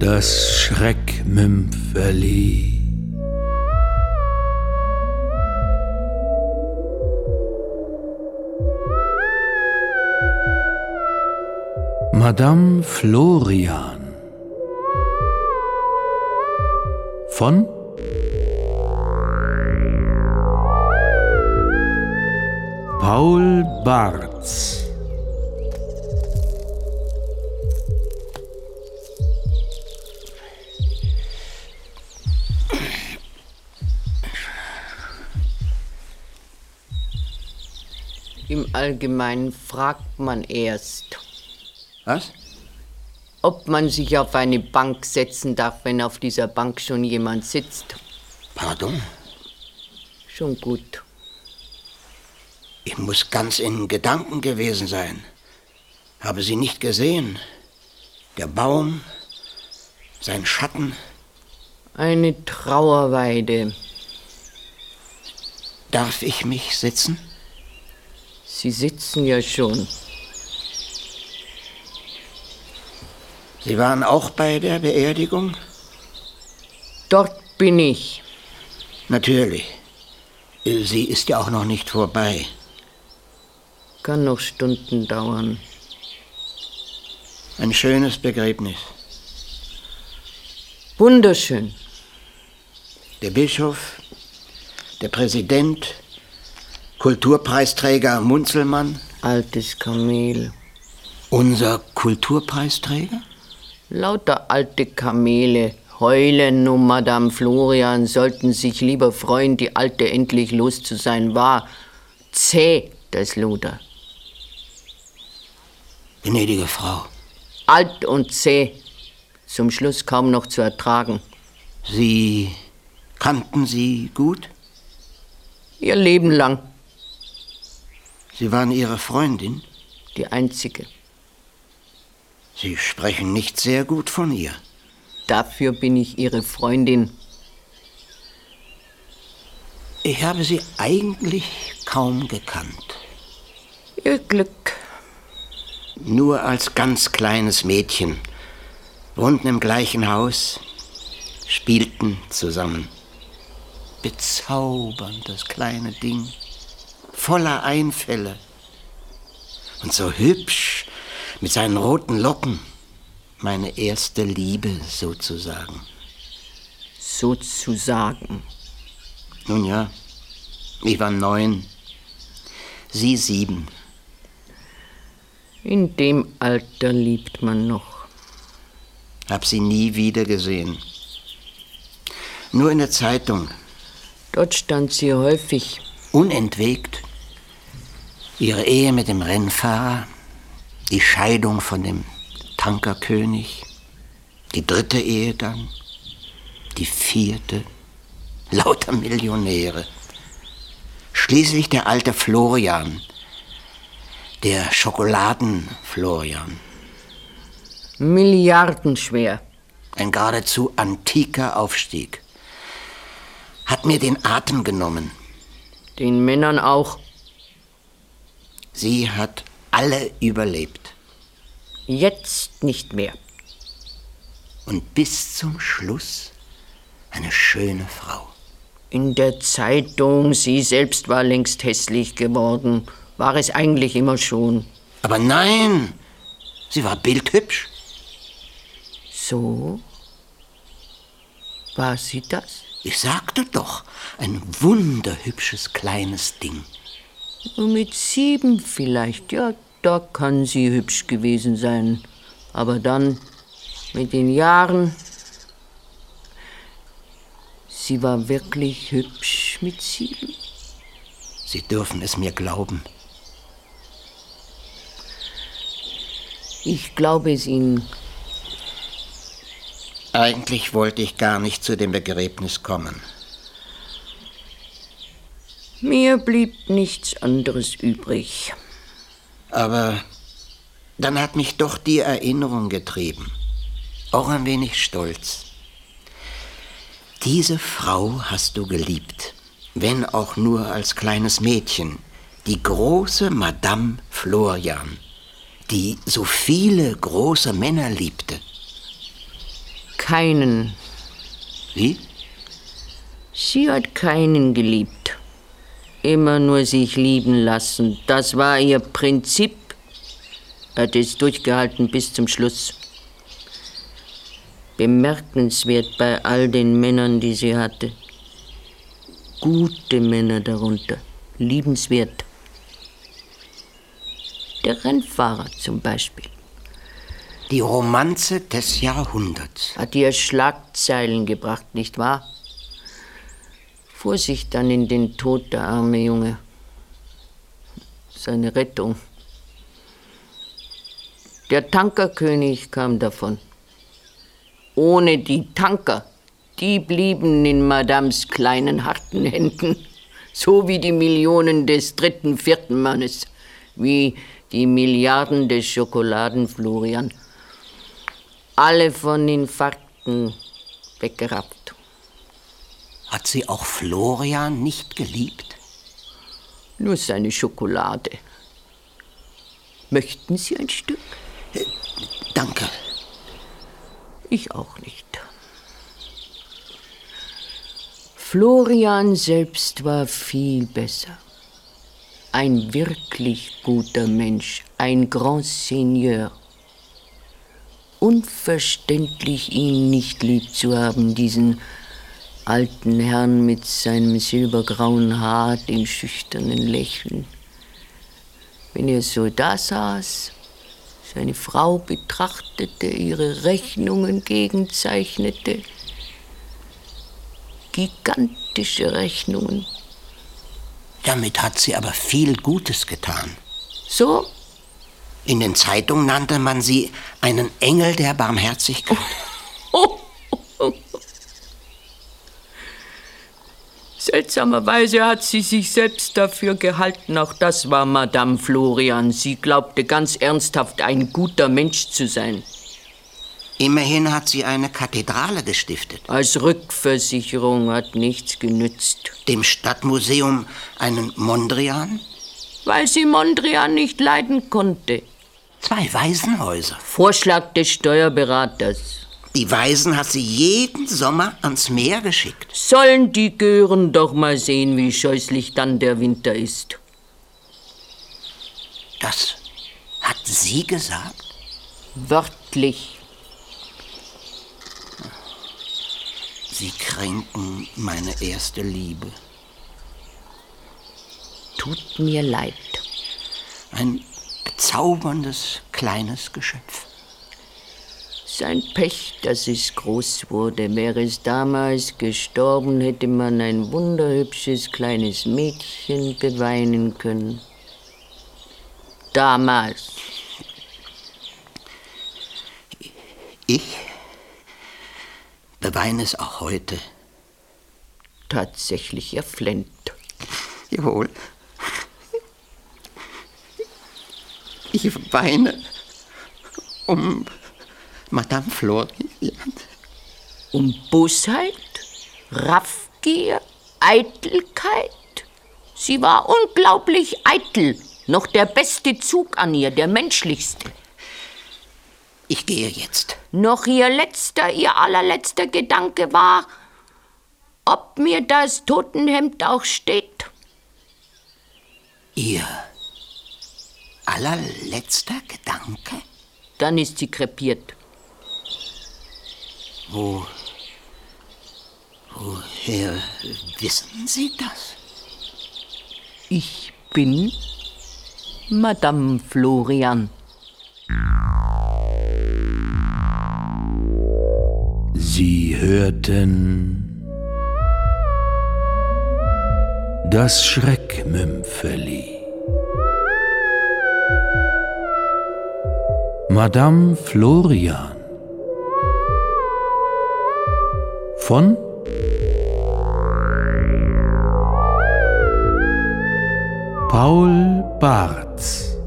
Das Schreckmümpferli. Madame Florian. Von? Paul Barz Im Allgemeinen fragt man erst, Was? ob man sich auf eine Bank setzen darf, wenn auf dieser Bank schon jemand sitzt. Pardon? Schon gut. Ich muss ganz in Gedanken gewesen sein. Habe sie nicht gesehen. Der Baum, sein Schatten. Eine Trauerweide. Darf ich mich sitzen? Sie sitzen ja schon. Sie waren auch bei der Beerdigung? Dort bin ich. Natürlich. Sie ist ja auch noch nicht vorbei. Kann noch Stunden dauern. Ein schönes Begräbnis. Wunderschön. Der Bischof, der Präsident, Kulturpreisträger Munzelmann, Altes Kamel. unser Kulturpreisträger? Lauter alte Kamele heulen um Madame Florian, sollten sich lieber freuen, die Alte endlich los zu sein war. Zäh, das Luder. Gnädige Frau, Alt und zäh. Zum Schluss kaum noch zu ertragen. Sie kannten sie gut? Ihr Leben lang. Sie waren ihre Freundin? Die einzige. Sie sprechen nicht sehr gut von ihr. Dafür bin ich ihre Freundin. Ich habe sie eigentlich kaum gekannt. Ihr Glück. Nur als ganz kleines Mädchen. Wohnten im gleichen Haus, spielten zusammen. Bezaubernd, das kleine Ding. Voller Einfälle. Und so hübsch, mit seinen roten Locken. Meine erste Liebe sozusagen. Sozusagen. Nun ja, ich war neun, sie sieben. In dem Alter liebt man noch. Hab sie nie wieder gesehen. Nur in der Zeitung, Dort stand sie häufig. unentwegt. Ihre Ehe mit dem Rennfahrer, die Scheidung von dem Tankerkönig, die dritte Ehe dann, die vierte, lauter Millionäre. Schließlich der alte Florian, der Schokoladen-Florian, Milliardenschwer. ein geradezu antiker Aufstieg. Hat mir den Atem genommen. Den Männern auch. Sie hat alle überlebt. Jetzt nicht mehr. Und bis zum Schluss eine schöne Frau. In der Zeitung, sie selbst war längst hässlich geworden. War es eigentlich immer schon. Aber nein, sie war bildhübsch. So? War sie das? Ich sagte doch, ein wunderhübsches kleines Ding. Nur mit sieben vielleicht. Ja, da kann sie hübsch gewesen sein. Aber dann, mit den Jahren. Sie war wirklich hübsch mit sieben. Sie dürfen es mir glauben. Ich glaube es Ihnen. Eigentlich wollte ich gar nicht zu dem Begräbnis kommen. Mir blieb nichts anderes übrig. Aber dann hat mich doch die Erinnerung getrieben. Auch ein wenig Stolz. Diese Frau hast du geliebt, wenn auch nur als kleines Mädchen, die große Madame Florian, die so viele große Männer liebte. keinen. Wie? Sie hat keinen geliebt. Immer nur sich lieben lassen. Das war ihr Prinzip. Hat es durchgehalten bis zum Schluss. Bemerkenswert bei all den Männern, die sie hatte. Gute Männer darunter. Liebenswert. Der Rennfahrer zum Beispiel. Die Romanze des Jahrhunderts. Hat ihr Schlagzeilen gebracht, nicht wahr? Vorsicht dann in den Tod, der arme Junge. Seine Rettung. Der Tankerkönig kam davon. Ohne die Tanker, die blieben in Madames kleinen harten Händen, so wie die Millionen des dritten, vierten Mannes, wie die Milliarden des Schokoladenflorian. Alle von Infarkten weggerappt. Hat sie auch Florian nicht geliebt? Nur seine Schokolade. Möchten Sie ein Stück? Äh, danke. Ich auch nicht. Florian selbst war viel besser. Ein wirklich guter Mensch, ein Grand Seigneur. Unverständlich, ihn nicht lieb zu haben, diesen alten Herrn mit seinem silbergrauen Haar, dem schüchternen Lächeln. Wenn er so da saß, seine Frau betrachtete, ihre Rechnungen gegenzeichnete, gigantische Rechnungen. Damit hat sie aber viel Gutes getan. So? In den Zeitungen nannte man sie einen Engel der Barmherzigkeit. Oh, oh, Seltsamerweise hat sie sich selbst dafür gehalten. Auch das war Madame Florian. Sie glaubte ganz ernsthaft, ein guter Mensch zu sein. Immerhin hat sie eine Kathedrale gestiftet. Als Rückversicherung hat nichts genützt. Dem Stadtmuseum einen Mondrian? Weil sie Mondrian nicht leiden konnte. Zwei Waisenhäuser. Vorschlag des Steuerberaters. Die Waisen hat sie jeden Sommer ans Meer geschickt. Sollen die Gören doch mal sehen, wie scheußlich dann der Winter ist. Das hat sie gesagt? Wörtlich. Sie kränken meine erste Liebe. Tut mir leid. Ein bezauberndes kleines Geschöpf. Sein Pech, dass es groß wurde. Wäre es damals gestorben, hätte man ein wunderhübsches kleines Mädchen beweinen können. Damals. Ich beweine es auch heute. Tatsächlich, er flennt. Jawohl. Ich weine um Madame Florian. Um Bosheit, Raffgier, Eitelkeit? Sie war unglaublich eitel. Noch der beste Zug an ihr, der menschlichste. Ich gehe jetzt. Noch ihr letzter, ihr allerletzter Gedanke war, ob mir das Totenhemd auch steht. Ihr allerletzter Gedanke? Dann ist sie krepiert. Wo. Woher wissen Sie das? Ich bin Madame Florian. Sie hörten das Schreckmümpfeli. Madame Florian von? Paul Barth